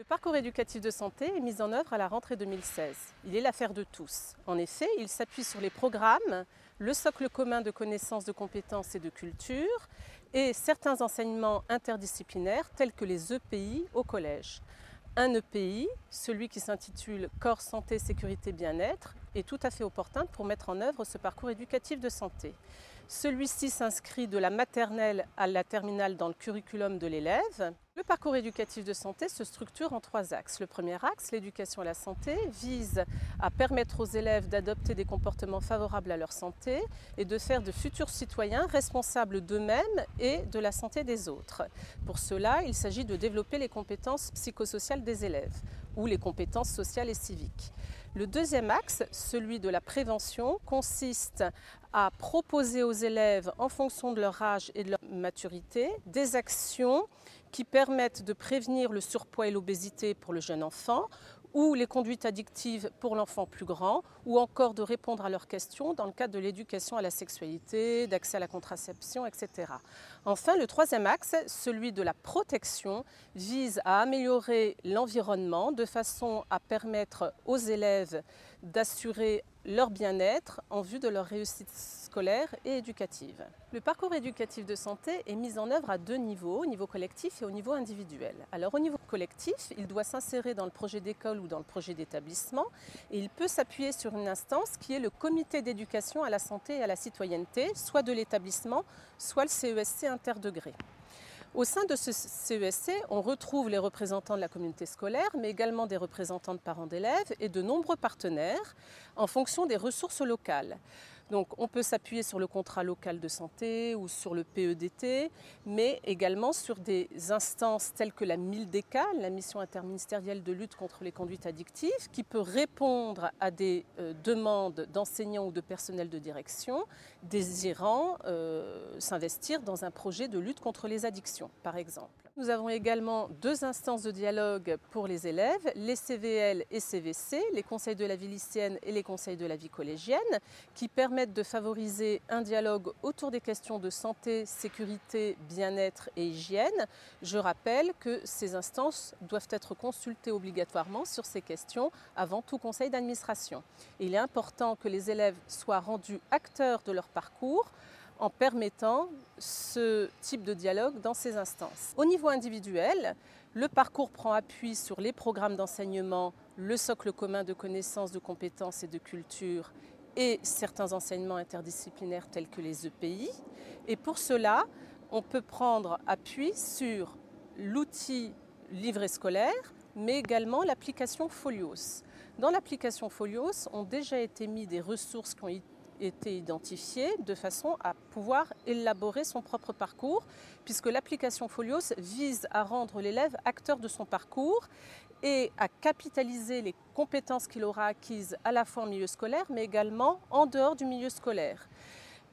Le parcours éducatif de santé est mis en œuvre à la rentrée 2016. Il est l'affaire de tous. En effet, il s'appuie sur les programmes, le socle commun de connaissances, de compétences et de culture et certains enseignements interdisciplinaires tels que les EPI au collège. Un EPI, celui qui s'intitule Corps Santé, Sécurité, Bien-être, est tout à fait opportun pour mettre en œuvre ce parcours éducatif de santé. Celui-ci s'inscrit de la maternelle à la terminale dans le curriculum de l'élève. Le parcours éducatif de santé se structure en trois axes. Le premier axe, l'éducation à la santé, vise à permettre aux élèves d'adopter des comportements favorables à leur santé et de faire de futurs citoyens responsables d'eux-mêmes et de la santé des autres. Pour cela, il s'agit de développer les compétences psychosociales des élèves ou les compétences sociales et civiques. Le deuxième axe, celui de la prévention, consiste à proposer aux élèves, en fonction de leur âge et de leur maturité, des actions qui permettent de prévenir le surpoids et l'obésité pour le jeune enfant ou les conduites addictives pour l'enfant plus grand, ou encore de répondre à leurs questions dans le cadre de l'éducation à la sexualité, d'accès à la contraception, etc. Enfin, le troisième axe, celui de la protection, vise à améliorer l'environnement de façon à permettre aux élèves d'assurer leur bien-être en vue de leur réussite scolaire et éducative. Le parcours éducatif de santé est mis en œuvre à deux niveaux, au niveau collectif et au niveau individuel. Alors au niveau collectif, il doit s'insérer dans le projet d'école ou dans le projet d'établissement et il peut s'appuyer sur une instance qui est le comité d'éducation à la santé et à la citoyenneté, soit de l'établissement, soit le CESC e interdegré. Au sein de ce CESC, e on retrouve les représentants de la communauté scolaire, mais également des représentants de parents d'élèves et de nombreux partenaires en fonction des ressources locales. Donc on peut s'appuyer sur le contrat local de santé ou sur le PEDT, mais également sur des instances telles que la MILDECA, la mission interministérielle de lutte contre les conduites addictives, qui peut répondre à des euh, demandes d'enseignants ou de personnel de direction désirant euh, s'investir dans un projet de lutte contre les addictions, par exemple. Nous avons également deux instances de dialogue pour les élèves, les CVL et CVC, les conseils de la vie lycéenne et les conseils de la vie collégienne, qui permettent de favoriser un dialogue autour des questions de santé, sécurité, bien-être et hygiène. Je rappelle que ces instances doivent être consultées obligatoirement sur ces questions avant tout conseil d'administration. Il est important que les élèves soient rendus acteurs de leur parcours en permettant ce type de dialogue dans ces instances. Au niveau individuel, le parcours prend appui sur les programmes d'enseignement, le socle commun de connaissances, de compétences et de culture et certains enseignements interdisciplinaires tels que les EPI. Et pour cela, on peut prendre appui sur l'outil livret scolaire, mais également l'application Folios. Dans l'application Folios ont déjà été mis des ressources qui ont été identifié de façon à pouvoir élaborer son propre parcours, puisque l'application Folios vise à rendre l'élève acteur de son parcours et à capitaliser les compétences qu'il aura acquises à la fois en milieu scolaire, mais également en dehors du milieu scolaire.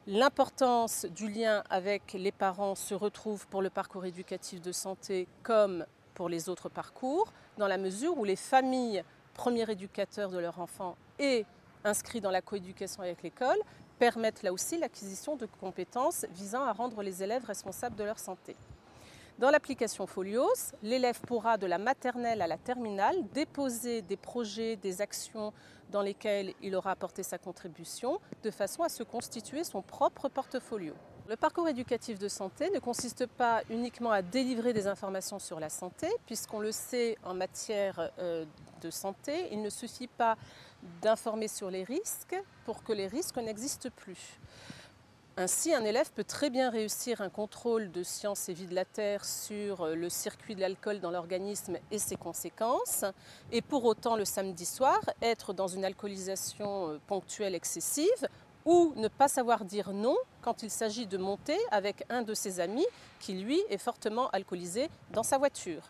L'importance du lien avec les parents se retrouve pour le parcours éducatif de santé comme pour les autres parcours, dans la mesure où les familles, premiers éducateurs de leur enfant et inscrits dans la coéducation avec l'école permettent là aussi l'acquisition de compétences visant à rendre les élèves responsables de leur santé. Dans l'application Folios, l'élève pourra de la maternelle à la terminale déposer des projets, des actions dans lesquelles il aura apporté sa contribution de façon à se constituer son propre portfolio. Le parcours éducatif de santé ne consiste pas uniquement à délivrer des informations sur la santé, puisqu'on le sait en matière euh, de santé, il ne suffit pas d'informer sur les risques pour que les risques n'existent plus. Ainsi, un élève peut très bien réussir un contrôle de sciences et vie de la Terre sur euh, le circuit de l'alcool dans l'organisme et ses conséquences, et pour autant le samedi soir être dans une alcoolisation euh, ponctuelle excessive ou ne pas savoir dire non quand il s'agit de monter avec un de ses amis qui, lui, est fortement alcoolisé dans sa voiture.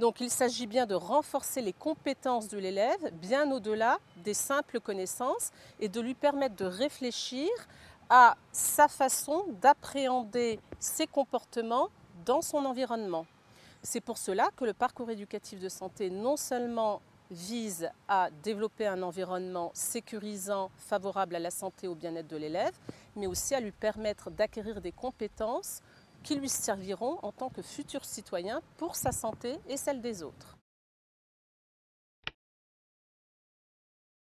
Donc il s'agit bien de renforcer les compétences de l'élève, bien au-delà des simples connaissances, et de lui permettre de réfléchir à sa façon d'appréhender ses comportements dans son environnement. C'est pour cela que le parcours éducatif de santé non seulement vise à développer un environnement sécurisant, favorable à la santé et au bien-être de l'élève, mais aussi à lui permettre d'acquérir des compétences qui lui serviront en tant que futur citoyen pour sa santé et celle des autres.